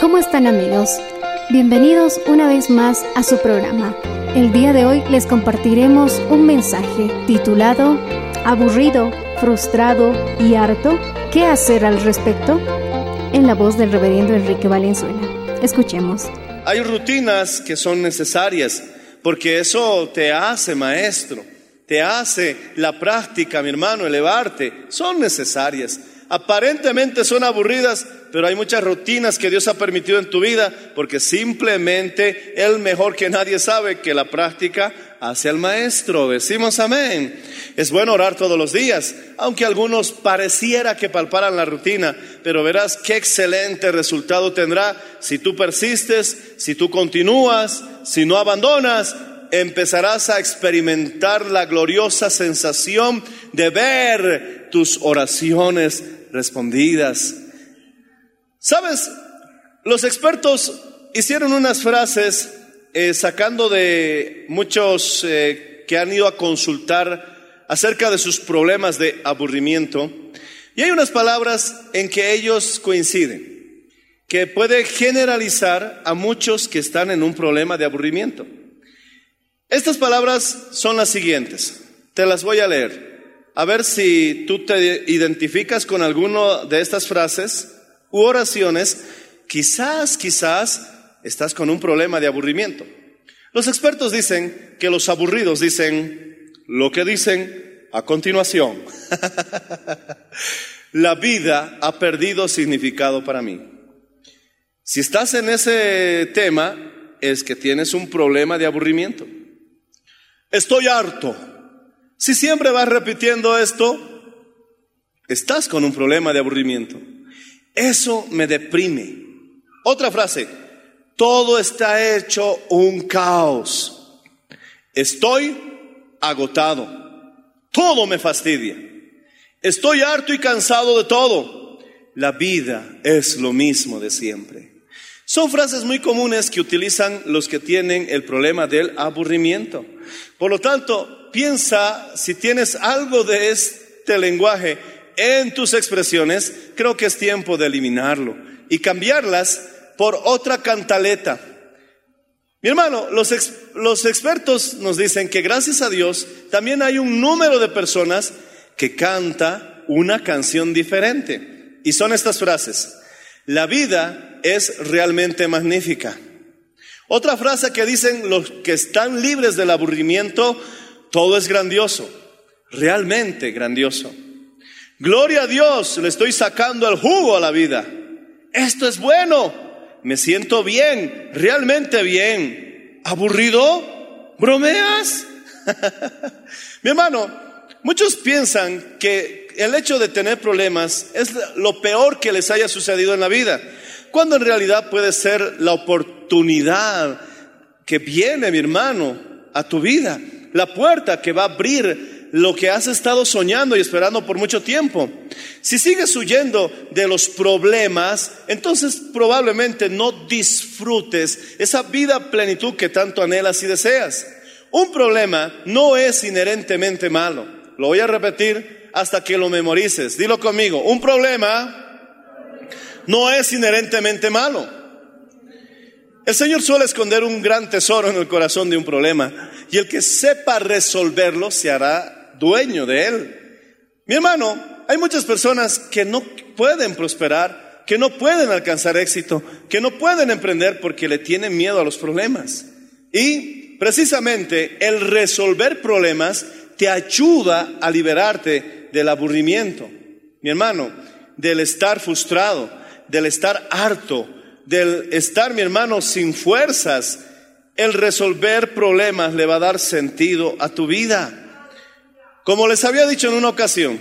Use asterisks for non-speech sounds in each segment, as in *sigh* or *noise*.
¿Cómo están amigos? Bienvenidos una vez más a su programa. El día de hoy les compartiremos un mensaje titulado Aburrido, frustrado y harto. ¿Qué hacer al respecto? En la voz del reverendo Enrique Valenzuela. Escuchemos. Hay rutinas que son necesarias porque eso te hace maestro, te hace la práctica, mi hermano, elevarte. Son necesarias. Aparentemente son aburridas, pero hay muchas rutinas que Dios ha permitido en tu vida porque simplemente Él mejor que nadie sabe que la práctica hace al maestro. Decimos amén. Es bueno orar todos los días, aunque algunos pareciera que palparan la rutina, pero verás qué excelente resultado tendrá si tú persistes, si tú continúas, si no abandonas, empezarás a experimentar la gloriosa sensación de ver tus oraciones respondidas. ¿Sabes? Los expertos hicieron unas frases eh, sacando de muchos eh, que han ido a consultar acerca de sus problemas de aburrimiento. Y hay unas palabras en que ellos coinciden, que puede generalizar a muchos que están en un problema de aburrimiento. Estas palabras son las siguientes. Te las voy a leer. A ver si tú te identificas con alguno de estas frases u oraciones. Quizás, quizás estás con un problema de aburrimiento. Los expertos dicen que los aburridos dicen lo que dicen a continuación. *laughs* La vida ha perdido significado para mí. Si estás en ese tema, es que tienes un problema de aburrimiento. Estoy harto. Si siempre vas repitiendo esto, estás con un problema de aburrimiento. Eso me deprime. Otra frase, todo está hecho un caos. Estoy agotado. Todo me fastidia. Estoy harto y cansado de todo. La vida es lo mismo de siempre. Son frases muy comunes que utilizan los que tienen el problema del aburrimiento. Por lo tanto, piensa si tienes algo de este lenguaje en tus expresiones, creo que es tiempo de eliminarlo y cambiarlas por otra cantaleta. Mi hermano, los, los expertos nos dicen que gracias a Dios también hay un número de personas que canta una canción diferente. Y son estas frases. La vida es realmente magnífica. Otra frase que dicen los que están libres del aburrimiento, todo es grandioso, realmente grandioso. Gloria a Dios, le estoy sacando el jugo a la vida. Esto es bueno, me siento bien, realmente bien. ¿Aburrido? ¿Bromeas? *laughs* Mi hermano, muchos piensan que el hecho de tener problemas es lo peor que les haya sucedido en la vida, cuando en realidad puede ser la oportunidad que viene, mi hermano, a tu vida, la puerta que va a abrir lo que has estado soñando y esperando por mucho tiempo. Si sigues huyendo de los problemas, entonces probablemente no disfrutes esa vida plenitud que tanto anhelas y deseas. un problema no es inherentemente malo. Lo voy a repetir hasta que lo memorices. Dilo conmigo. Un problema no es inherentemente malo. El Señor suele esconder un gran tesoro en el corazón de un problema y el que sepa resolverlo se hará dueño de él. Mi hermano, hay muchas personas que no pueden prosperar, que no pueden alcanzar éxito, que no pueden emprender porque le tienen miedo a los problemas. Y precisamente el resolver problemas te ayuda a liberarte del aburrimiento. Mi hermano, del estar frustrado, del estar harto, del estar, mi hermano, sin fuerzas, el resolver problemas le va a dar sentido a tu vida. Como les había dicho en una ocasión,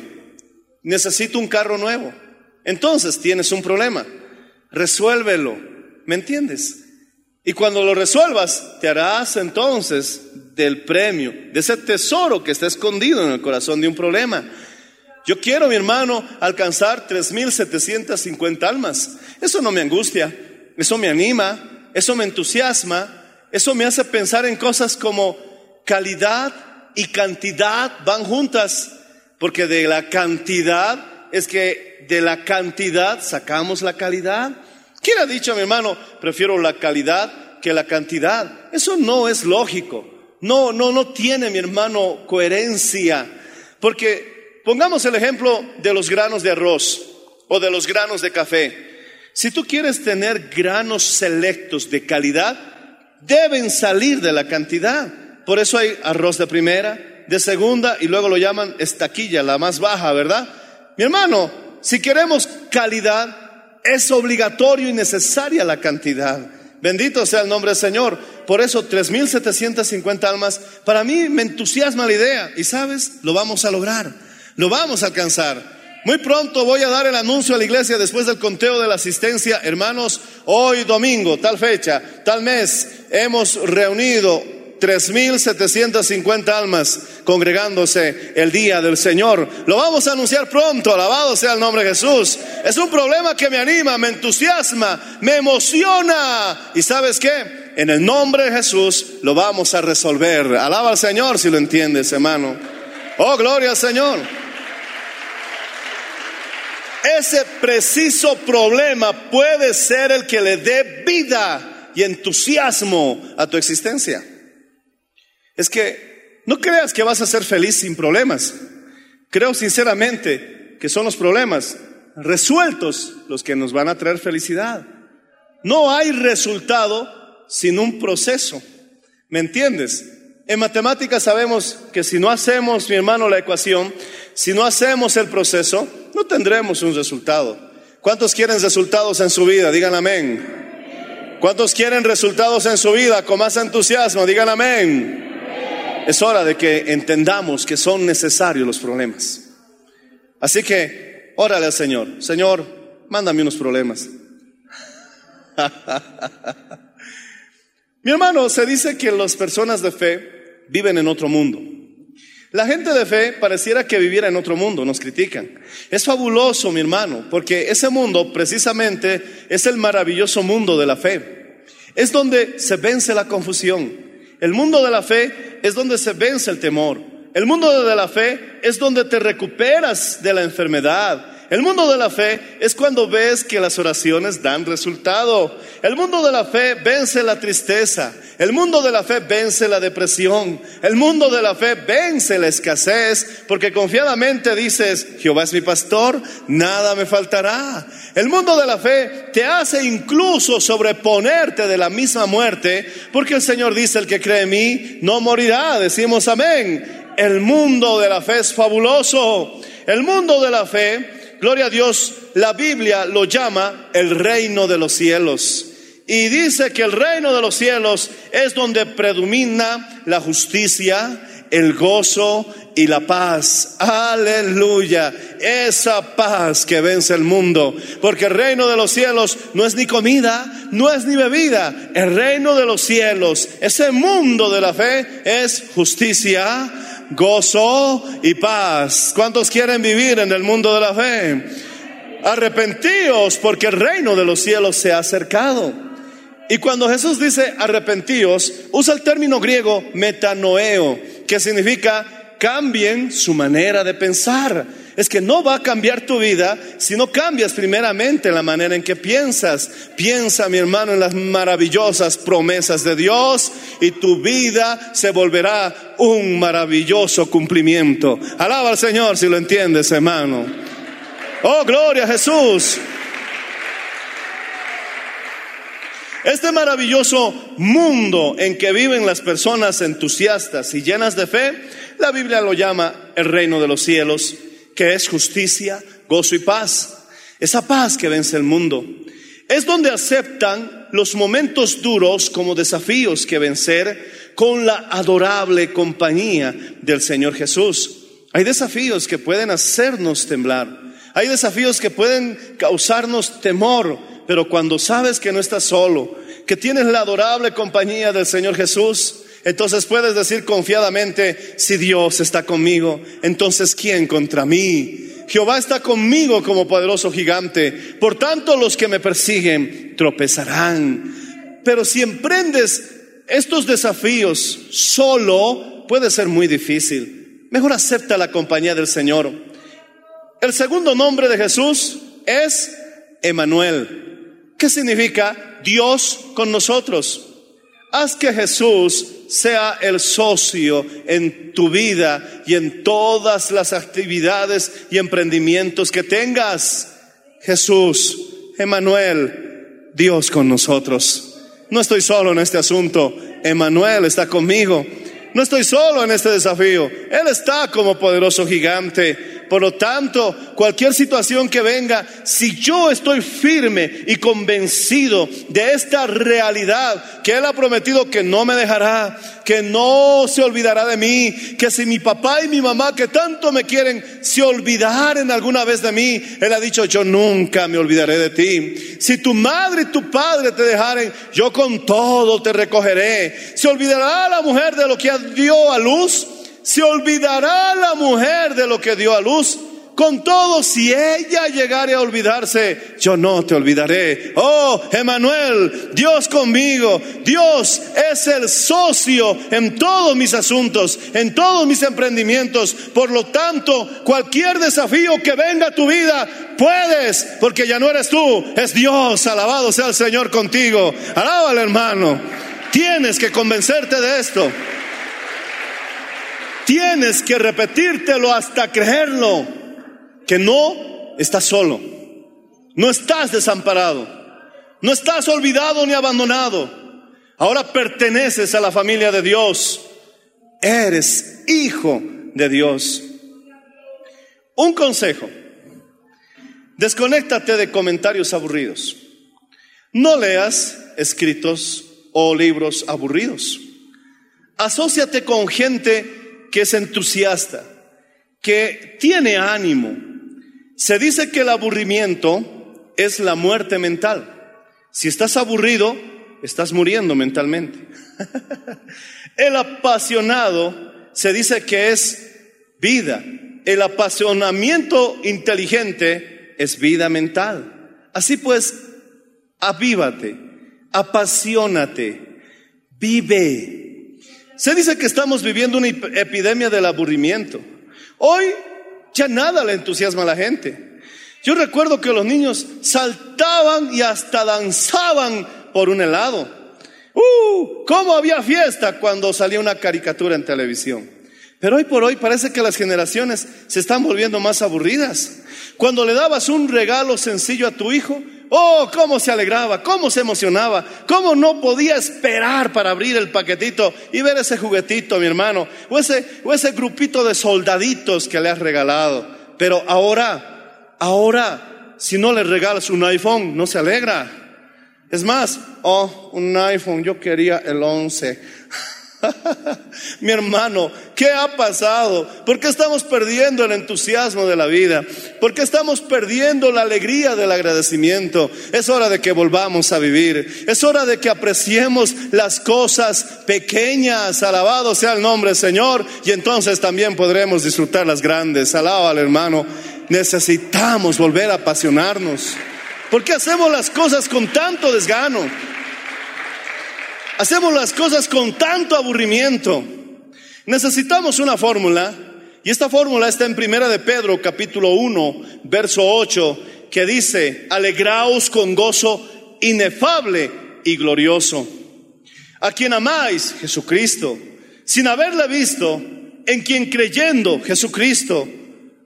necesito un carro nuevo. Entonces tienes un problema. Resuélvelo. ¿Me entiendes? Y cuando lo resuelvas, te harás entonces del premio, de ese tesoro que está escondido en el corazón de un problema. Yo quiero, mi hermano, alcanzar 3.750 almas. Eso no me angustia eso me anima, eso me entusiasma, eso me hace pensar en cosas como calidad y cantidad van juntas, porque de la cantidad es que de la cantidad sacamos la calidad. ¿Quién ha dicho, mi hermano, prefiero la calidad que la cantidad? Eso no es lógico. No, no, no tiene, mi hermano, coherencia. Porque pongamos el ejemplo de los granos de arroz o de los granos de café. Si tú quieres tener granos selectos de calidad, deben salir de la cantidad. Por eso hay arroz de primera, de segunda y luego lo llaman estaquilla, la más baja, ¿verdad? Mi hermano, si queremos calidad, es obligatorio y necesaria la cantidad. Bendito sea el nombre del Señor. Por eso 3.750 almas, para mí me entusiasma la idea. Y sabes, lo vamos a lograr, lo vamos a alcanzar. Muy pronto voy a dar el anuncio a la iglesia después del conteo de la asistencia. Hermanos, hoy domingo, tal fecha, tal mes, hemos reunido 3.750 almas congregándose el día del Señor. Lo vamos a anunciar pronto, alabado sea el nombre de Jesús. Es un problema que me anima, me entusiasma, me emociona. ¿Y sabes qué? En el nombre de Jesús lo vamos a resolver. Alaba al Señor si lo entiendes, hermano. Oh, gloria al Señor. Ese preciso problema puede ser el que le dé vida y entusiasmo a tu existencia. Es que no creas que vas a ser feliz sin problemas. Creo sinceramente que son los problemas resueltos los que nos van a traer felicidad. No hay resultado sin un proceso. ¿Me entiendes? En matemáticas sabemos que si no hacemos, mi hermano, la ecuación, si no hacemos el proceso, no tendremos un resultado. ¿Cuántos quieren resultados en su vida? Digan amén. ¿Cuántos quieren resultados en su vida con más entusiasmo? Digan amén. Es hora de que entendamos que son necesarios los problemas. Así que, órale al Señor. Señor, mándame unos problemas. *laughs* Mi hermano, se dice que las personas de fe viven en otro mundo. La gente de fe pareciera que viviera en otro mundo, nos critican. Es fabuloso, mi hermano, porque ese mundo precisamente es el maravilloso mundo de la fe. Es donde se vence la confusión. El mundo de la fe es donde se vence el temor. El mundo de la fe es donde te recuperas de la enfermedad. El mundo de la fe es cuando ves que las oraciones dan resultado. El mundo de la fe vence la tristeza. El mundo de la fe vence la depresión. El mundo de la fe vence la escasez porque confiadamente dices, Jehová es mi pastor, nada me faltará. El mundo de la fe te hace incluso sobreponerte de la misma muerte porque el Señor dice, el que cree en mí no morirá. Decimos amén. El mundo de la fe es fabuloso. El mundo de la fe gloria a Dios, la Biblia lo llama el reino de los cielos. Y dice que el reino de los cielos es donde predomina la justicia, el gozo y la paz. Aleluya. Esa paz que vence el mundo. Porque el reino de los cielos no es ni comida, no es ni bebida. El reino de los cielos, ese mundo de la fe es justicia, gozo y paz. ¿Cuántos quieren vivir en el mundo de la fe? Arrepentíos porque el reino de los cielos se ha acercado. Y cuando Jesús dice arrepentíos, usa el término griego metanoeo, que significa cambien su manera de pensar. Es que no va a cambiar tu vida si no cambias primeramente la manera en que piensas. Piensa, mi hermano, en las maravillosas promesas de Dios y tu vida se volverá un maravilloso cumplimiento. Alaba al Señor si lo entiendes, hermano. Oh, gloria a Jesús. Este maravilloso mundo en que viven las personas entusiastas y llenas de fe, la Biblia lo llama el reino de los cielos, que es justicia, gozo y paz. Esa paz que vence el mundo. Es donde aceptan los momentos duros como desafíos que vencer con la adorable compañía del Señor Jesús. Hay desafíos que pueden hacernos temblar. Hay desafíos que pueden causarnos temor, pero cuando sabes que no estás solo, que tienes la adorable compañía del Señor Jesús, entonces puedes decir confiadamente, si Dios está conmigo, entonces ¿quién contra mí? Jehová está conmigo como poderoso gigante. Por tanto, los que me persiguen tropezarán. Pero si emprendes estos desafíos solo, puede ser muy difícil. Mejor acepta la compañía del Señor. El segundo nombre de Jesús es Emanuel. ¿Qué significa Dios con nosotros? Haz que Jesús sea el socio en tu vida y en todas las actividades y emprendimientos que tengas. Jesús, Emanuel, Dios con nosotros. No estoy solo en este asunto. Emanuel está conmigo. No estoy solo en este desafío. Él está como poderoso gigante. Por lo tanto, cualquier situación que venga, si yo estoy firme y convencido de esta realidad, que Él ha prometido que no me dejará, que no se olvidará de mí, que si mi papá y mi mamá que tanto me quieren se olvidaren alguna vez de mí, Él ha dicho, yo nunca me olvidaré de ti. Si tu madre y tu padre te dejaren, yo con todo te recogeré. Se olvidará la mujer de lo que dio a luz se olvidará la mujer de lo que dio a luz. Con todo, si ella llegare a olvidarse, yo no te olvidaré. Oh, Emanuel, Dios conmigo. Dios es el socio en todos mis asuntos, en todos mis emprendimientos. Por lo tanto, cualquier desafío que venga a tu vida, puedes, porque ya no eres tú, es Dios. Alabado sea el Señor contigo. Alábale, hermano. Tienes que convencerte de esto. Tienes que repetírtelo hasta creerlo, que no estás solo, no estás desamparado, no estás olvidado ni abandonado. Ahora perteneces a la familia de Dios, eres hijo de Dios. Un consejo, desconéctate de comentarios aburridos. No leas escritos o libros aburridos. Asociate con gente que es entusiasta, que tiene ánimo. Se dice que el aburrimiento es la muerte mental. Si estás aburrido, estás muriendo mentalmente. *laughs* el apasionado se dice que es vida. El apasionamiento inteligente es vida mental. Así pues, avívate, apasionate, vive, se dice que estamos viviendo una epidemia del aburrimiento. Hoy ya nada le entusiasma a la gente. Yo recuerdo que los niños saltaban y hasta danzaban por un helado. ¡Uh! ¿Cómo había fiesta cuando salía una caricatura en televisión? Pero hoy por hoy parece que las generaciones se están volviendo más aburridas. Cuando le dabas un regalo sencillo a tu hijo, Oh, cómo se alegraba, cómo se emocionaba, cómo no podía esperar para abrir el paquetito y ver ese juguetito, mi hermano, o ese, o ese grupito de soldaditos que le has regalado. Pero ahora, ahora, si no le regalas un iPhone, no se alegra. Es más, oh, un iPhone, yo quería el 11. *laughs* Mi hermano, ¿qué ha pasado? ¿Por qué estamos perdiendo el entusiasmo de la vida? ¿Por qué estamos perdiendo la alegría del agradecimiento? Es hora de que volvamos a vivir. Es hora de que apreciemos las cosas pequeñas. Alabado sea el nombre del Señor. Y entonces también podremos disfrutar las grandes. Alaba al hermano. Necesitamos volver a apasionarnos. ¿Por qué hacemos las cosas con tanto desgano? Hacemos las cosas con tanto aburrimiento. Necesitamos una fórmula y esta fórmula está en Primera de Pedro capítulo 1, verso 8, que dice, "Alegraos con gozo inefable y glorioso, a quien amáis, Jesucristo, sin haberle visto, en quien creyendo Jesucristo,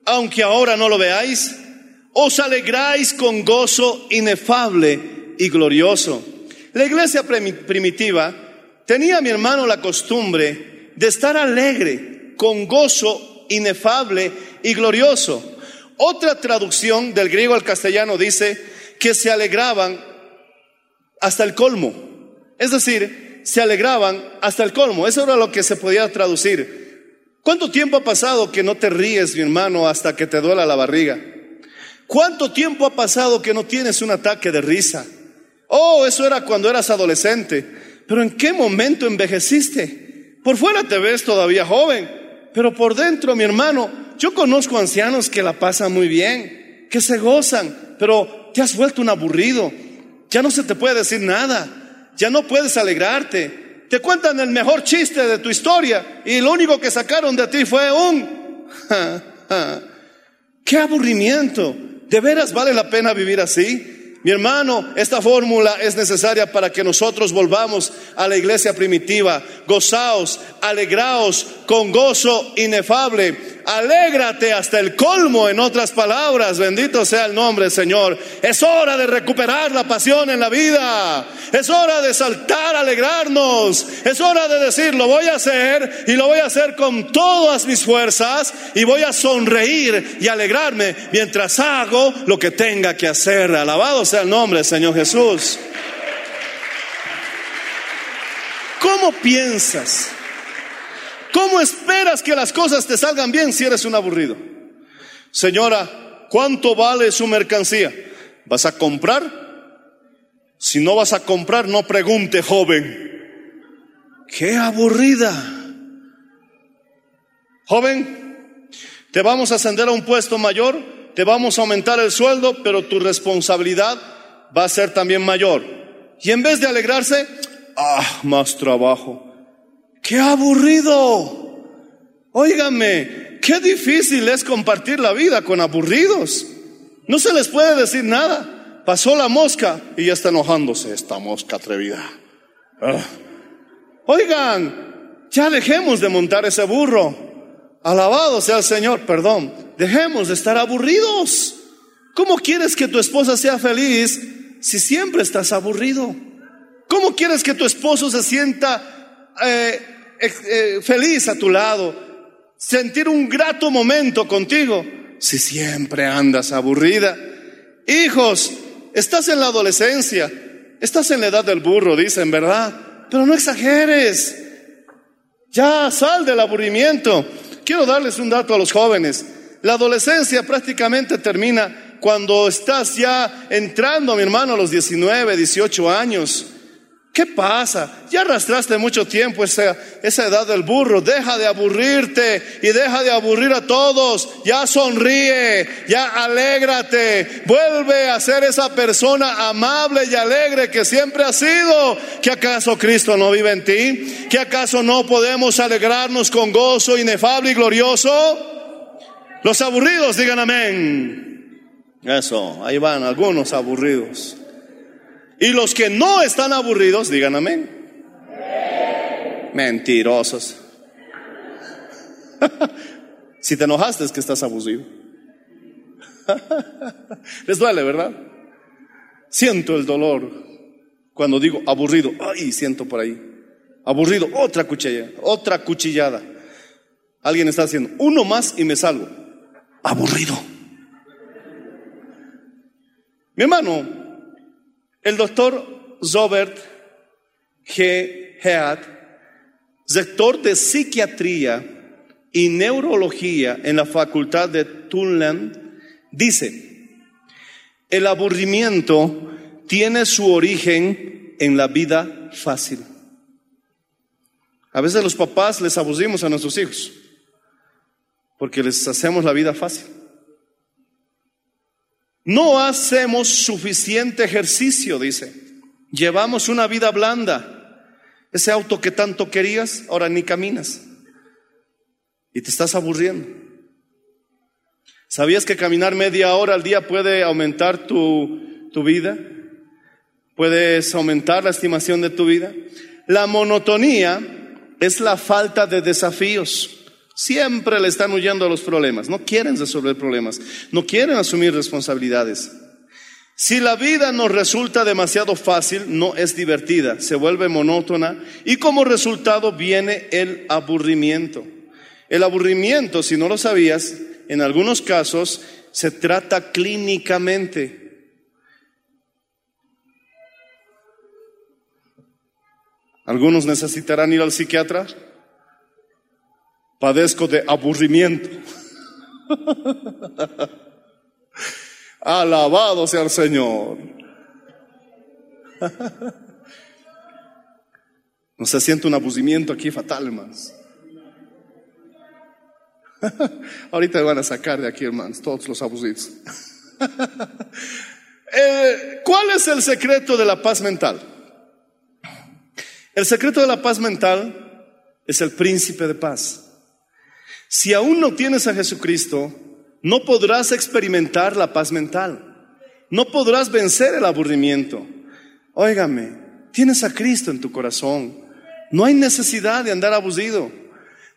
aunque ahora no lo veáis, os alegráis con gozo inefable y glorioso." La iglesia primi- primitiva tenía, mi hermano, la costumbre de estar alegre, con gozo inefable y glorioso. Otra traducción del griego al castellano dice que se alegraban hasta el colmo. Es decir, se alegraban hasta el colmo. Eso era lo que se podía traducir. ¿Cuánto tiempo ha pasado que no te ríes, mi hermano, hasta que te duela la barriga? ¿Cuánto tiempo ha pasado que no tienes un ataque de risa? Oh, eso era cuando eras adolescente. Pero ¿en qué momento envejeciste? Por fuera te ves todavía joven, pero por dentro, mi hermano, yo conozco ancianos que la pasan muy bien, que se gozan, pero te has vuelto un aburrido. Ya no se te puede decir nada, ya no puedes alegrarte. Te cuentan el mejor chiste de tu historia y lo único que sacaron de ti fue un... *laughs* ¡Qué aburrimiento! ¿De veras vale la pena vivir así? Mi hermano, esta fórmula es necesaria para que nosotros volvamos a la iglesia primitiva. Gozaos, alegraos con gozo inefable. Alégrate hasta el colmo, en otras palabras. Bendito sea el nombre Señor. Es hora de recuperar la pasión en la vida. Es hora de saltar, alegrarnos. Es hora de decir, lo voy a hacer y lo voy a hacer con todas mis fuerzas y voy a sonreír y alegrarme mientras hago lo que tenga que hacer. Alabado sea el nombre Señor Jesús. ¿Cómo piensas? ¿Cómo esperas que las cosas te salgan bien si eres un aburrido? Señora, ¿cuánto vale su mercancía? ¿Vas a comprar? Si no vas a comprar, no pregunte, joven. Qué aburrida. Joven, te vamos a ascender a un puesto mayor, te vamos a aumentar el sueldo, pero tu responsabilidad va a ser también mayor. Y en vez de alegrarse, ah, más trabajo. ¡Qué aburrido! Óigame, qué difícil es compartir la vida con aburridos. No se les puede decir nada. Pasó la mosca y ya está enojándose esta mosca atrevida. Ah. Oigan, ya dejemos de montar ese burro. Alabado sea el Señor, perdón. Dejemos de estar aburridos. ¿Cómo quieres que tu esposa sea feliz si siempre estás aburrido? ¿Cómo quieres que tu esposo se sienta eh, eh, feliz a tu lado? Sentir un grato momento contigo si siempre andas aburrida. Hijos, estás en la adolescencia, estás en la edad del burro, dicen, ¿verdad? Pero no exageres. Ya sal del aburrimiento. Quiero darles un dato a los jóvenes. La adolescencia prácticamente termina cuando estás ya entrando, mi hermano, a los 19, 18 años. ¿Qué pasa? Ya arrastraste mucho tiempo esa, esa edad del burro. Deja de aburrirte y deja de aburrir a todos. Ya sonríe, ya alégrate. Vuelve a ser esa persona amable y alegre que siempre has sido. ¿Que acaso Cristo no vive en ti? ¿Que acaso no podemos alegrarnos con gozo inefable y glorioso? Los aburridos digan amén. Eso, ahí van algunos aburridos. Y los que no están aburridos, digan amén. Mentirosos. *laughs* si te enojaste es que estás abusivo. *laughs* Les duele, ¿verdad? Siento el dolor cuando digo aburrido. Ay, siento por ahí. Aburrido, otra cuchilla, otra cuchillada. Alguien está haciendo uno más y me salgo. Aburrido. Mi hermano, el doctor Robert G. Head, rector de psiquiatría y neurología en la facultad de Tulane, dice, el aburrimiento tiene su origen en la vida fácil. A veces los papás les abusimos a nuestros hijos porque les hacemos la vida fácil. No hacemos suficiente ejercicio, dice. Llevamos una vida blanda. Ese auto que tanto querías, ahora ni caminas. Y te estás aburriendo. ¿Sabías que caminar media hora al día puede aumentar tu, tu vida? ¿Puedes aumentar la estimación de tu vida? La monotonía es la falta de desafíos. Siempre le están huyendo a los problemas. No quieren resolver problemas. No quieren asumir responsabilidades. Si la vida nos resulta demasiado fácil, no es divertida, se vuelve monótona y como resultado viene el aburrimiento. El aburrimiento, si no lo sabías, en algunos casos se trata clínicamente. Algunos necesitarán ir al psiquiatra. Padezco de aburrimiento. *laughs* Alabado sea el Señor. *laughs* No se siente un aburrimiento aquí fatal, hermanos. *laughs* Ahorita me van a sacar de aquí, hermanos, todos los abusitos. Eh, ¿Cuál es el secreto de la paz mental? El secreto de la paz mental es el príncipe de paz. Si aún no tienes a Jesucristo, no podrás experimentar la paz mental. No podrás vencer el aburrimiento. Óigame, tienes a Cristo en tu corazón. No hay necesidad de andar abusido.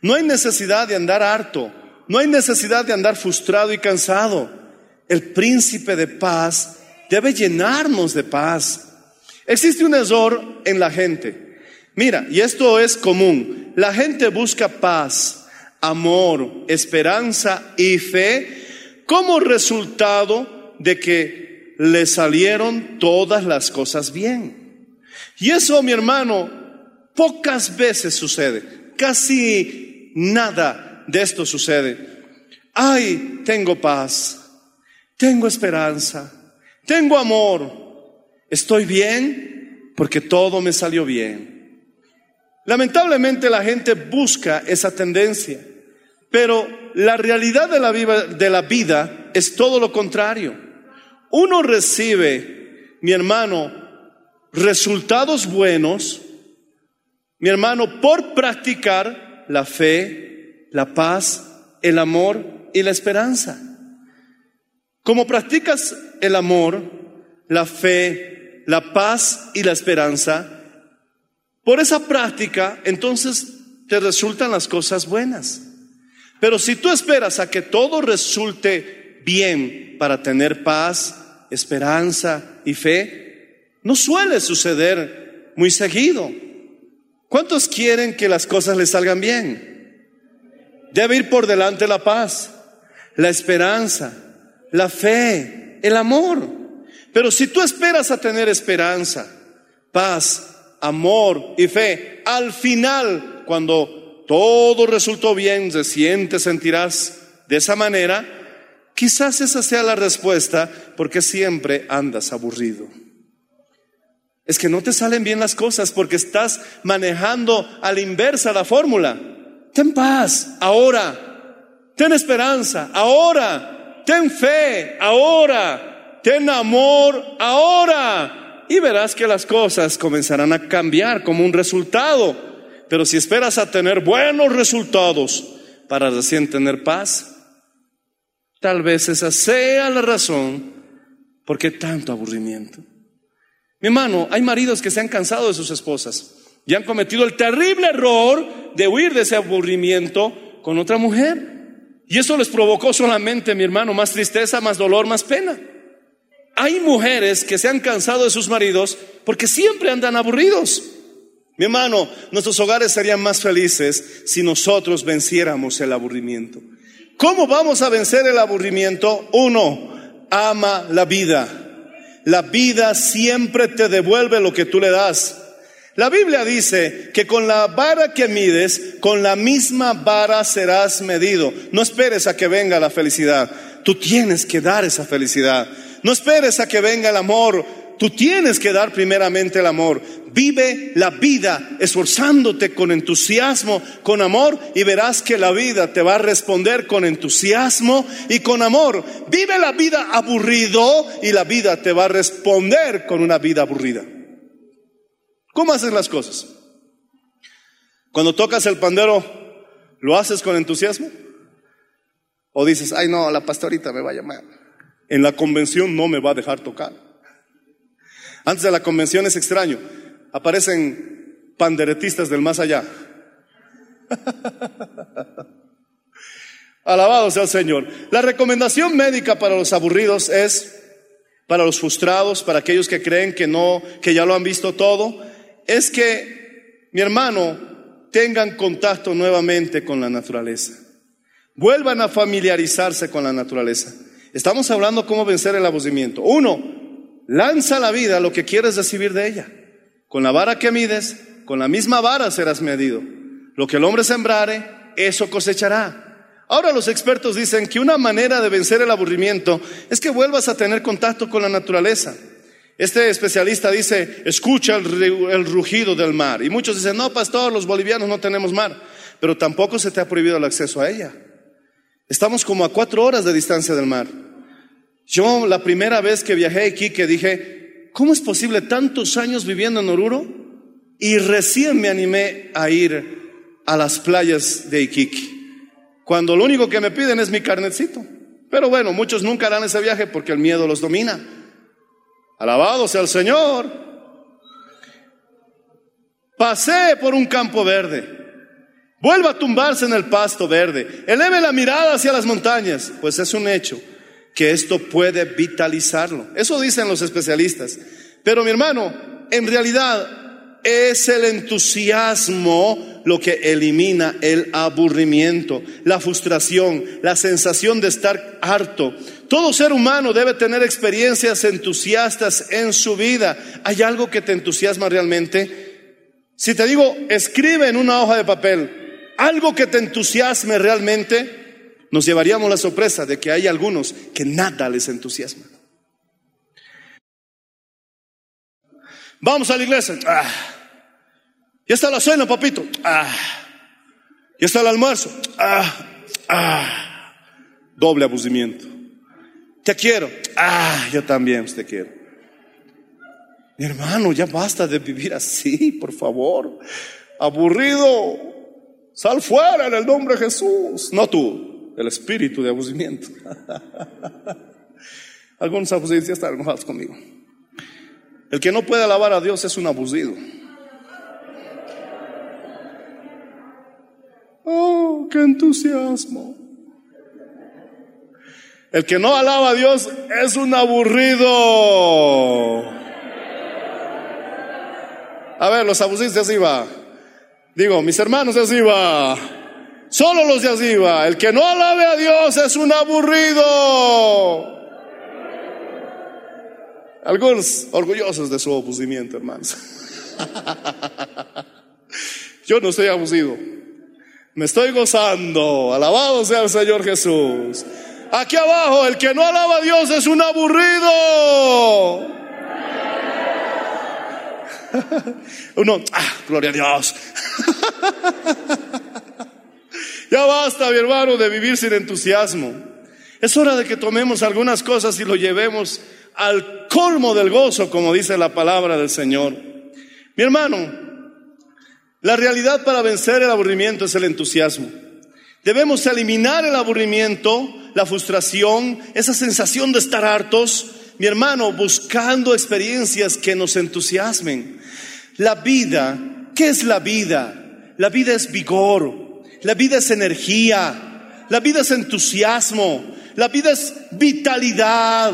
No hay necesidad de andar harto. No hay necesidad de andar frustrado y cansado. El príncipe de paz debe llenarnos de paz. Existe un error en la gente. Mira, y esto es común. La gente busca paz, amor, esperanza y fe como resultado de que le salieron todas las cosas bien. Y eso, mi hermano, pocas veces sucede. Casi nada de esto sucede. Ay, tengo paz, tengo esperanza, tengo amor, estoy bien porque todo me salió bien. Lamentablemente la gente busca esa tendencia, pero la realidad de la vida, de la vida es todo lo contrario. Uno recibe, mi hermano, resultados buenos, mi hermano, por practicar la fe, la paz, el amor y la esperanza. Como practicas el amor, la fe, la paz y la esperanza, por esa práctica, entonces te resultan las cosas buenas. Pero si tú esperas a que todo resulte bien para tener paz, esperanza y fe, no suele suceder muy seguido. ¿Cuántos quieren que las cosas les salgan bien? Debe ir por delante la paz, la esperanza, la fe, el amor. Pero si tú esperas a tener esperanza, paz, amor y fe, al final, cuando todo resultó bien, recién te sentirás de esa manera, quizás esa sea la respuesta porque siempre andas aburrido. Es que no te salen bien las cosas porque estás manejando a la inversa la fórmula. Ten paz ahora, ten esperanza ahora, ten fe ahora, ten amor ahora. Y verás que las cosas comenzarán a cambiar como un resultado. Pero si esperas a tener buenos resultados para recién tener paz, tal vez esa sea la razón por qué tanto aburrimiento. Mi hermano, hay maridos que se han cansado de sus esposas y han cometido el terrible error de huir de ese aburrimiento con otra mujer. Y eso les provocó solamente, mi hermano, más tristeza, más dolor, más pena. Hay mujeres que se han cansado de sus maridos porque siempre andan aburridos. Mi hermano, nuestros hogares serían más felices si nosotros venciéramos el aburrimiento. ¿Cómo vamos a vencer el aburrimiento? Uno, ama la vida. La vida siempre te devuelve lo que tú le das. La Biblia dice que con la vara que mides, con la misma vara serás medido. No esperes a que venga la felicidad. Tú tienes que dar esa felicidad. No esperes a que venga el amor. Tú tienes que dar primeramente el amor. Vive la vida esforzándote con entusiasmo, con amor, y verás que la vida te va a responder con entusiasmo y con amor. Vive la vida aburrido y la vida te va a responder con una vida aburrida. ¿Cómo haces las cosas? Cuando tocas el pandero, ¿lo haces con entusiasmo? ¿O dices, ay no, la pastorita me va a llamar? En la convención no me va a dejar tocar. Antes de la convención es extraño. Aparecen panderetistas del más allá. *laughs* Alabado sea el Señor. La recomendación médica para los aburridos es, para los frustrados, para aquellos que creen que no, que ya lo han visto todo, es que, mi hermano, tengan contacto nuevamente con la naturaleza. Vuelvan a familiarizarse con la naturaleza. Estamos hablando cómo vencer el aburrimiento. Uno, lanza la vida lo que quieres recibir de ella. Con la vara que mides, con la misma vara serás medido. Lo que el hombre sembrare, eso cosechará. Ahora los expertos dicen que una manera de vencer el aburrimiento es que vuelvas a tener contacto con la naturaleza. Este especialista dice, escucha el, rugido del mar. Y muchos dicen, no, pastor, los bolivianos no tenemos mar, pero tampoco se te ha prohibido el acceso a ella. Estamos como a cuatro horas de distancia del mar. Yo la primera vez que viajé aquí que dije, ¿cómo es posible tantos años viviendo en Oruro? Y recién me animé a ir a las playas de Iquique cuando lo único que me piden es mi carnecito. Pero bueno, muchos nunca harán ese viaje porque el miedo los domina. Alabado sea el Señor. Pasé por un campo verde. Vuelva a tumbarse en el pasto verde. Eleve la mirada hacia las montañas. Pues es un hecho que esto puede vitalizarlo. Eso dicen los especialistas. Pero mi hermano, en realidad es el entusiasmo lo que elimina el aburrimiento, la frustración, la sensación de estar harto. Todo ser humano debe tener experiencias entusiastas en su vida. ¿Hay algo que te entusiasma realmente? Si te digo, escribe en una hoja de papel algo que te entusiasme realmente, nos llevaríamos la sorpresa de que hay algunos que nada les entusiasma. Vamos a la iglesia. Ah. Ya está la cena, papito. Ah. Ya está el almuerzo. Ah. Ah. Doble aburrimiento. Te quiero. Ah, yo también te quiero. Mi hermano, ya basta de vivir así, por favor. Aburrido. Sal fuera en el nombre de Jesús. No tú, el espíritu de aburrimiento. *laughs* Algunos abusidos ya están enojados conmigo. El que no puede alabar a Dios es un abusido. Oh, qué entusiasmo. El que no alaba a Dios es un aburrido. A ver, los abusistas de arriba. Digo, mis hermanos de arriba. Solo los de arriba. El que no alabe a Dios es un aburrido. Algunos orgullosos de su abusimiento, hermanos. *laughs* Yo no estoy abusivo. Me estoy gozando. Alabado sea el Señor Jesús. Aquí abajo, el que no alaba a Dios es un aburrido. *laughs* Uno, ah, gloria a Dios. *laughs* ya basta, mi hermano, de vivir sin entusiasmo. Es hora de que tomemos algunas cosas y lo llevemos al colmo del gozo, como dice la palabra del Señor. Mi hermano, la realidad para vencer el aburrimiento es el entusiasmo. Debemos eliminar el aburrimiento, la frustración, esa sensación de estar hartos, mi hermano, buscando experiencias que nos entusiasmen. La vida, ¿qué es la vida? La vida es vigor, la vida es energía, la vida es entusiasmo, la vida es vitalidad.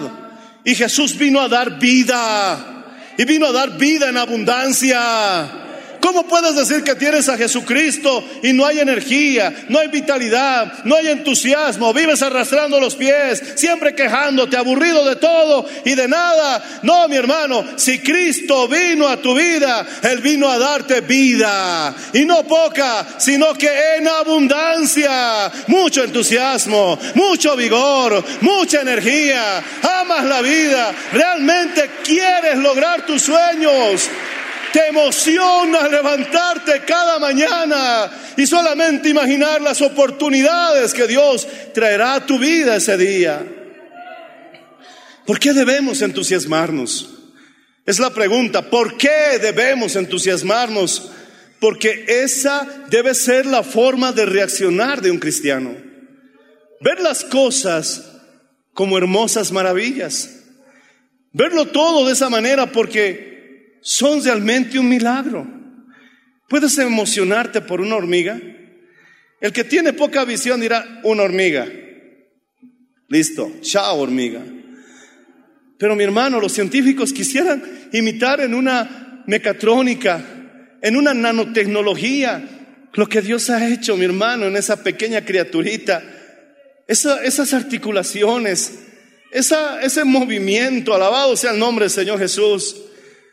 Y Jesús vino a dar vida, y vino a dar vida en abundancia. ¿Cómo puedes decir que tienes a Jesucristo y no hay energía, no hay vitalidad, no hay entusiasmo? Vives arrastrando los pies, siempre quejándote, aburrido de todo y de nada. No, mi hermano, si Cristo vino a tu vida, Él vino a darte vida. Y no poca, sino que en abundancia. Mucho entusiasmo, mucho vigor, mucha energía. Amas la vida, realmente quieres lograr tus sueños. Te emociona levantarte cada mañana y solamente imaginar las oportunidades que Dios traerá a tu vida ese día. ¿Por qué debemos entusiasmarnos? Es la pregunta, ¿por qué debemos entusiasmarnos? porque esa debe ser la forma de reaccionar de un cristiano. Ver las cosas como hermosas maravillas. Verlo todo de esa manera porque son realmente un milagro. ¿Puedes emocionarte por una hormiga? El que tiene poca visión dirá, una hormiga. Listo, chao hormiga. Pero mi hermano, los científicos quisieran imitar en una mecatrónica, en una nanotecnología, lo que Dios ha hecho, mi hermano, en esa pequeña criaturita. esas articulaciones, ese movimiento, alabado sea el nombre del Señor Jesús.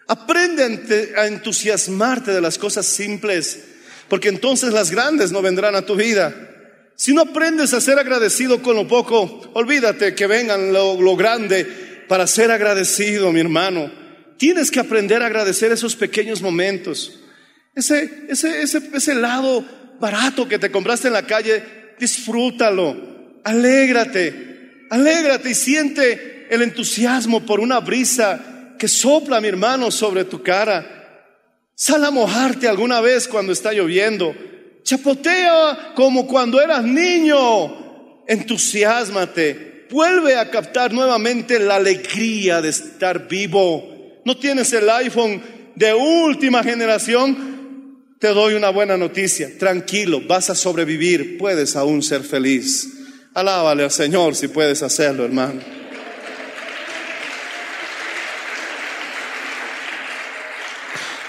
Aprende a entusiasmarte de las cosas simples, porque entonces las grandes no vendrán a tu vida. Si no aprendes a ser agradecido con lo poco, olvídate que vengan lo, grande para ser agradecido, mi hermano. Tienes que aprender a agradecer esos pequeños momentos. Ese, ese, ese, ese helado barato que te compraste en la calle, disfrútalo, alégrate, alégrate y siente el entusiasmo por una brisa que sopla, mi hermano, sobre tu cara. Sal a mojarte alguna vez cuando está lloviendo. Chapotea como cuando eras niño. Entusiasmate. Vuelve a captar nuevamente la alegría de estar vivo. No tienes el iPhone de última generación. Te doy una buena noticia. Tranquilo, vas a sobrevivir. Puedes aún ser feliz. Alábale al Señor si puedes hacerlo, hermano.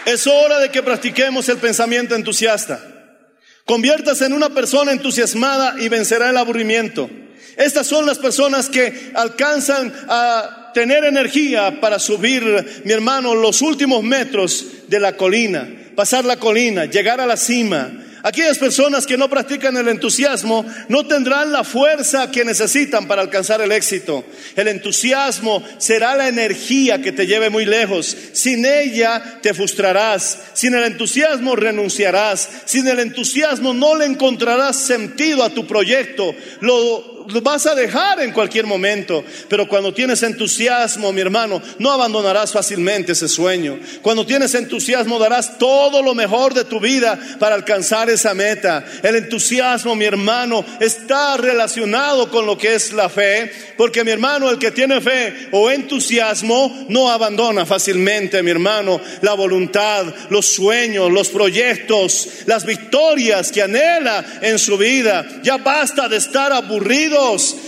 Es hora de que practiquemos el pensamiento entusiasta. Conviértase en una persona entusiasmada y vencerá el aburrimiento. Estas son las personas que alcanzan a tener energía para subir, mi hermano, los últimos metros de la colina, pasar la colina, llegar a la cima, Aquellas personas que no practican el entusiasmo no tendrán la fuerza que necesitan para alcanzar el éxito. El entusiasmo será la energía que te lleve muy lejos. Sin ella te frustrarás. Sin el entusiasmo renunciarás. Sin el entusiasmo no le encontrarás sentido a tu proyecto. Lo lo vas a dejar en cualquier momento. Pero cuando tienes entusiasmo, mi hermano, no abandonarás fácilmente ese sueño. Cuando tienes entusiasmo, darás todo lo mejor de tu vida para alcanzar esa meta. El entusiasmo, mi hermano, está relacionado con lo que es la fe. Porque mi hermano, el que tiene fe o entusiasmo, no abandona fácilmente, mi hermano, la voluntad, los sueños, los proyectos, las victorias que anhela en su vida. Ya basta de estar aburrido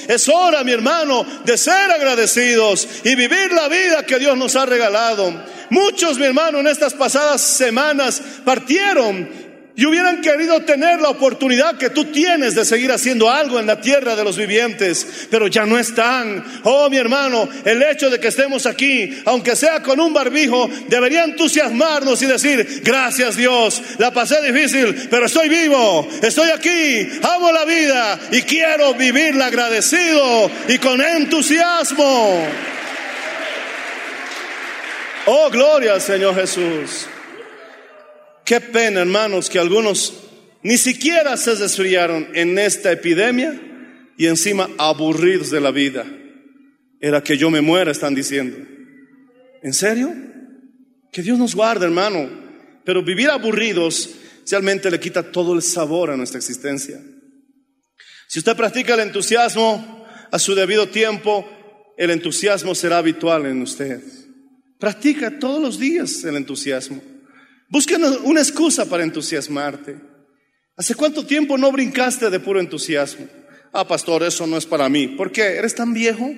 es hora, mi hermano, de ser agradecidos y vivir la vida que Dios nos ha regalado. Muchos, mi hermano, en estas pasadas semanas partieron y hubieran querido tener la oportunidad que tú tienes de seguir haciendo algo en la tierra de los vivientes, pero ya no están. Oh, mi hermano, el hecho de que estemos aquí, aunque sea con un barbijo, debería entusiasmarnos y decir, gracias Dios, la pasé difícil, pero estoy vivo, estoy aquí, amo la vida y quiero vivirla agradecido y con entusiasmo. Oh, gloria al Señor Jesús. Qué pena, hermanos, que algunos ni siquiera se desfriaron en esta epidemia y encima aburridos de la vida. Era que yo me muera, están diciendo. ¿En serio? Que Dios nos guarde, hermano. Pero vivir aburridos realmente le quita todo el sabor a nuestra existencia. Si usted practica el entusiasmo a su debido tiempo, el entusiasmo será habitual en usted. Practica todos los días el entusiasmo. Busca una excusa para entusiasmarte. ¿Hace cuánto tiempo no brincaste de puro entusiasmo? Ah, pastor, eso no es para mí. ¿Por qué? ¿Eres tan viejo?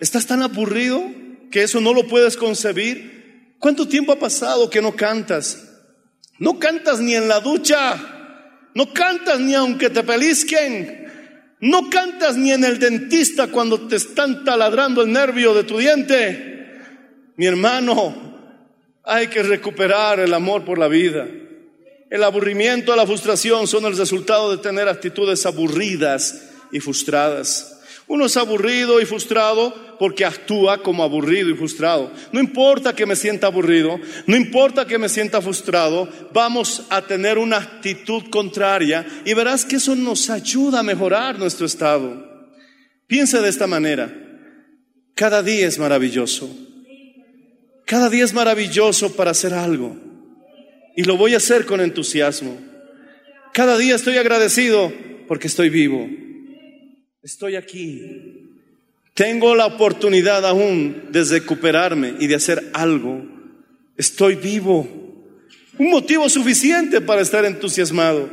¿Estás tan aburrido que eso no lo puedes concebir? ¿Cuánto tiempo ha pasado que no cantas? No cantas ni en la ducha. No cantas ni aunque te pelisquen. No cantas ni en el dentista cuando te están taladrando el nervio de tu diente. Mi hermano, hay que recuperar el amor por la vida. El aburrimiento, la frustración son el resultado de tener actitudes aburridas y frustradas. Uno es aburrido y frustrado porque actúa como aburrido y frustrado. No importa que me sienta aburrido, no importa que me sienta frustrado, vamos a tener una actitud contraria y verás que eso nos ayuda a mejorar nuestro estado. Piensa de esta manera, cada día es maravilloso. Cada día es maravilloso para hacer algo. y lo voy a hacer con entusiasmo. Cada día estoy agradecido porque estoy vivo. Estoy aquí. Tengo la oportunidad aún de recuperarme y de hacer algo. Estoy vivo. Un motivo suficiente para estar entusiasmado.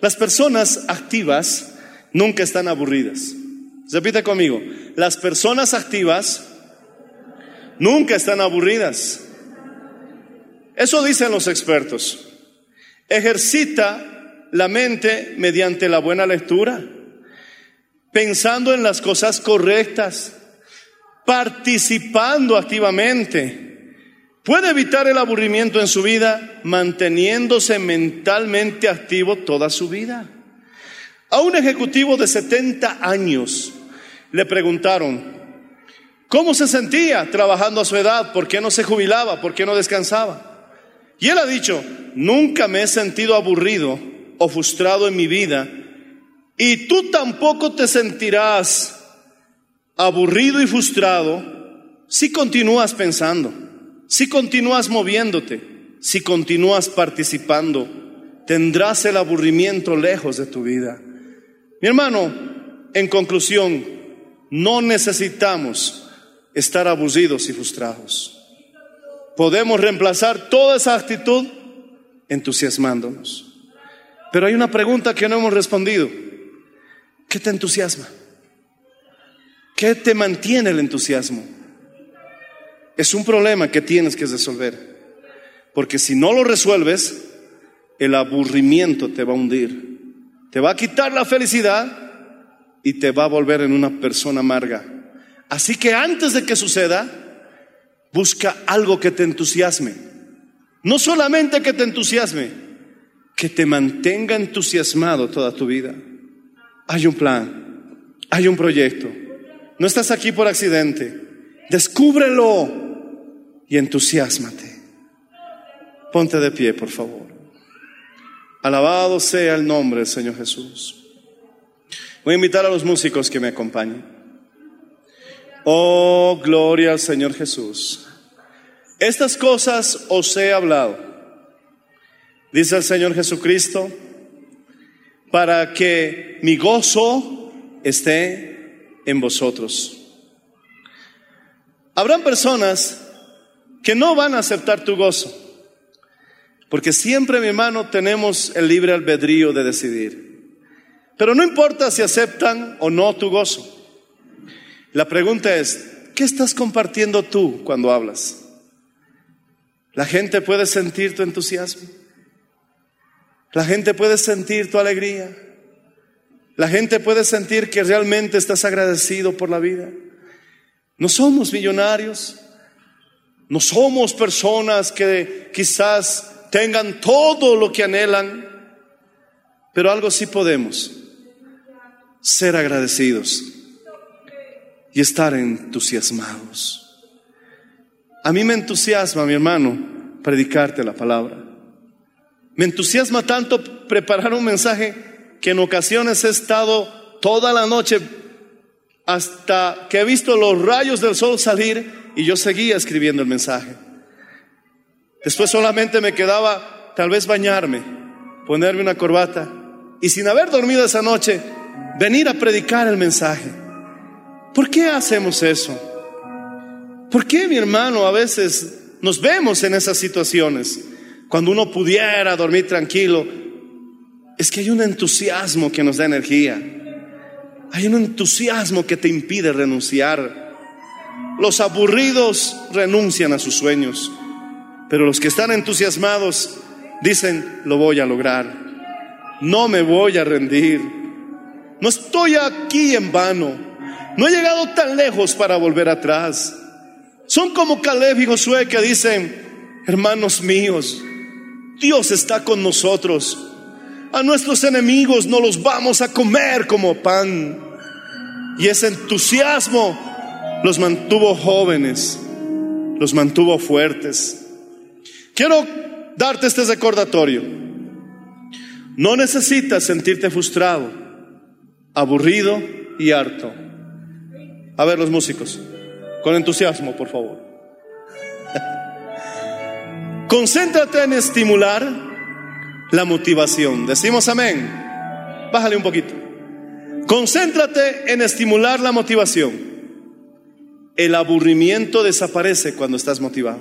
Las personas activas nunca están aburridas. Repite conmigo. Las personas activas nunca están aburridas. Eso dicen los expertos. Ejercita la mente mediante la buena lectura, pensando en las cosas correctas, participando activamente. Puede evitar el aburrimiento en su vida manteniéndose mentalmente activo toda su vida. A un ejecutivo de 70 años le preguntaron, ¿cómo se sentía trabajando a su edad? ¿Por qué no se jubilaba? ¿Por qué no descansaba? Y él ha dicho, nunca me he sentido aburrido o frustrado en mi vida y tú tampoco te sentirás aburrido y frustrado si continúas pensando, si continúas moviéndote, si continúas participando. Tendrás el aburrimiento lejos de tu vida. Mi hermano, en conclusión, no necesitamos estar aburridos y frustrados. Podemos reemplazar toda esa actitud entusiasmándonos. Pero hay una pregunta que no hemos respondido. ¿Qué te entusiasma? ¿Qué te mantiene el entusiasmo? Es un problema que tienes que resolver. Porque si no lo resuelves, el aburrimiento te va a hundir. Te va a quitar la felicidad y te va a volver en una persona amarga. Así que antes de que suceda, Busca algo que te entusiasme. No solamente que te entusiasme, que te mantenga entusiasmado toda tu vida. Hay un plan, hay un proyecto. No estás aquí por accidente. Descúbrelo y entusiasmate. Ponte de pie, por favor. Alabado sea el nombre del Señor Jesús. Voy a invitar a los músicos que me acompañen. Oh, gloria al Señor Jesús. Estas cosas os he hablado, dice el Señor Jesucristo, para que mi gozo esté en vosotros. Habrán personas que no van a aceptar tu gozo, porque siempre, mi hermano, tenemos el libre albedrío de decidir. Pero no importa si aceptan o no tu gozo. La pregunta es, ¿qué estás compartiendo tú cuando hablas? ¿La gente puede sentir tu entusiasmo? ¿La gente puede sentir tu alegría? ¿La gente puede sentir que realmente estás agradecido por la vida? No somos millonarios, no somos personas que quizás tengan todo lo que anhelan, pero algo sí podemos, ser agradecidos y estar entusiasmados. A mí me entusiasma, mi hermano, predicarte la palabra. Me entusiasma tanto preparar un mensaje que en ocasiones he estado toda la noche hasta que he visto los rayos del sol salir y yo seguía escribiendo el mensaje. Después solamente me quedaba tal vez bañarme, ponerme una corbata y sin haber dormido esa noche, venir a predicar el mensaje. ¿Por qué hacemos eso? ¿Por qué, mi hermano, a veces nos vemos en esas situaciones? Cuando uno pudiera dormir tranquilo, es que hay un entusiasmo que nos da energía. Hay un entusiasmo que te impide renunciar. Los aburridos renuncian a sus sueños, pero los que están entusiasmados dicen, lo voy a lograr. No me voy a rendir. No estoy aquí en vano. No he llegado tan lejos para volver atrás. Son como Caleb y Josué que dicen, hermanos míos, Dios está con nosotros. A nuestros enemigos no los vamos a comer como pan. Y ese entusiasmo los mantuvo jóvenes, los mantuvo fuertes. Quiero darte este recordatorio. No necesitas sentirte frustrado, aburrido y harto. A ver los músicos, con entusiasmo, por favor. *laughs* Concéntrate en estimular la motivación. Decimos amén. Bájale un poquito. Concéntrate en estimular la motivación. El aburrimiento desaparece cuando estás motivado.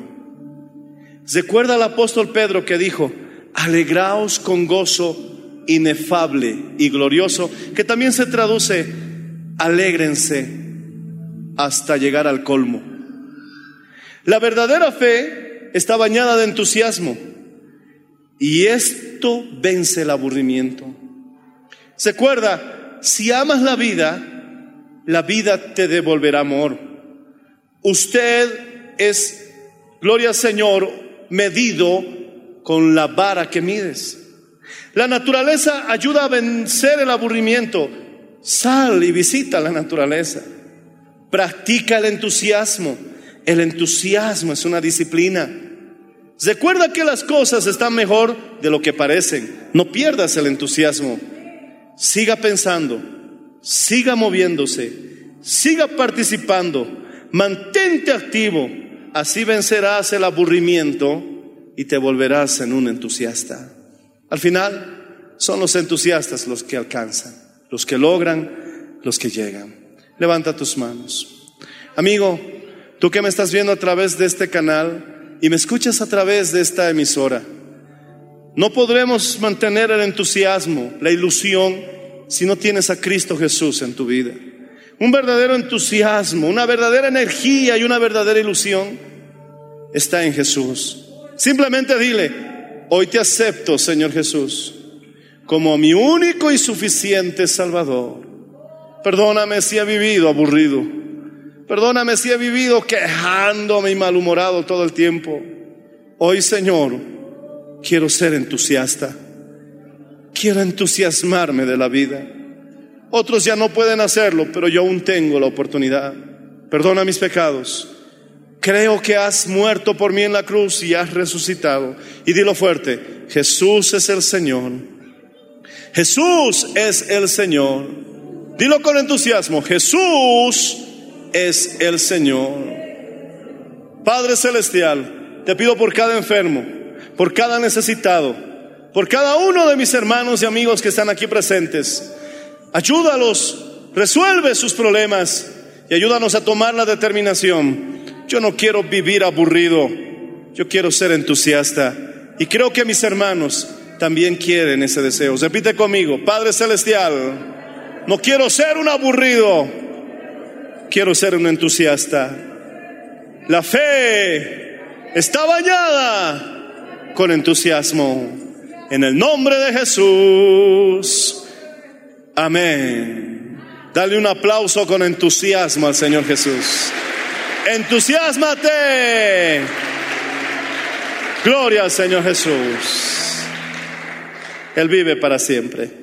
Recuerda al apóstol Pedro que dijo, alegraos con gozo inefable y glorioso, que también se traduce, alégrense hasta llegar al colmo. La verdadera fe está bañada de entusiasmo y esto vence el aburrimiento. Recuerda, si amas la vida, la vida te devolverá amor. Usted es, gloria al Señor, medido con la vara que mides. La naturaleza ayuda a vencer el aburrimiento. Sal y visita la naturaleza. Practica el entusiasmo. El entusiasmo es una disciplina. Recuerda que las cosas están mejor de lo que parecen. No pierdas el entusiasmo. Siga pensando, siga moviéndose, siga participando, mantente activo. Así vencerás el aburrimiento y te volverás en un entusiasta. Al final, son los entusiastas los que alcanzan, los que logran, los que llegan. Levanta tus manos. Amigo, tú que me estás viendo a través de este canal y me escuchas a través de esta emisora, no podremos mantener el entusiasmo, la ilusión, si no tienes a Cristo Jesús en tu vida. Un verdadero entusiasmo, una verdadera energía y una verdadera ilusión está en Jesús. Simplemente dile, hoy te acepto, Señor Jesús, como mi único y suficiente Salvador. Perdóname si he vivido aburrido. Perdóname si he vivido quejándome y malhumorado todo el tiempo. Hoy, Señor, quiero ser entusiasta. Quiero entusiasmarme de la vida. Otros ya no pueden hacerlo, pero yo aún tengo la oportunidad. Perdona mis pecados. Creo que has muerto por mí en la cruz y has resucitado. Y dilo fuerte, Jesús es el Señor. Jesús es el Señor. Dilo con entusiasmo, Jesús es el Señor. Padre Celestial, te pido por cada enfermo, por cada necesitado, por cada uno de mis hermanos y amigos que están aquí presentes. Ayúdalos, resuelve sus problemas y ayúdanos a tomar la determinación. Yo no quiero vivir aburrido, yo quiero ser entusiasta. Y creo que mis hermanos también quieren ese deseo. Repite conmigo, Padre Celestial, no quiero ser un aburrido, quiero ser un entusiasta. La fe está bañada con entusiasmo. En el nombre de Jesús. Amén. Dale un aplauso con entusiasmo al Señor Jesús. Entusiasmate. Gloria al Señor Jesús. Él vive para siempre.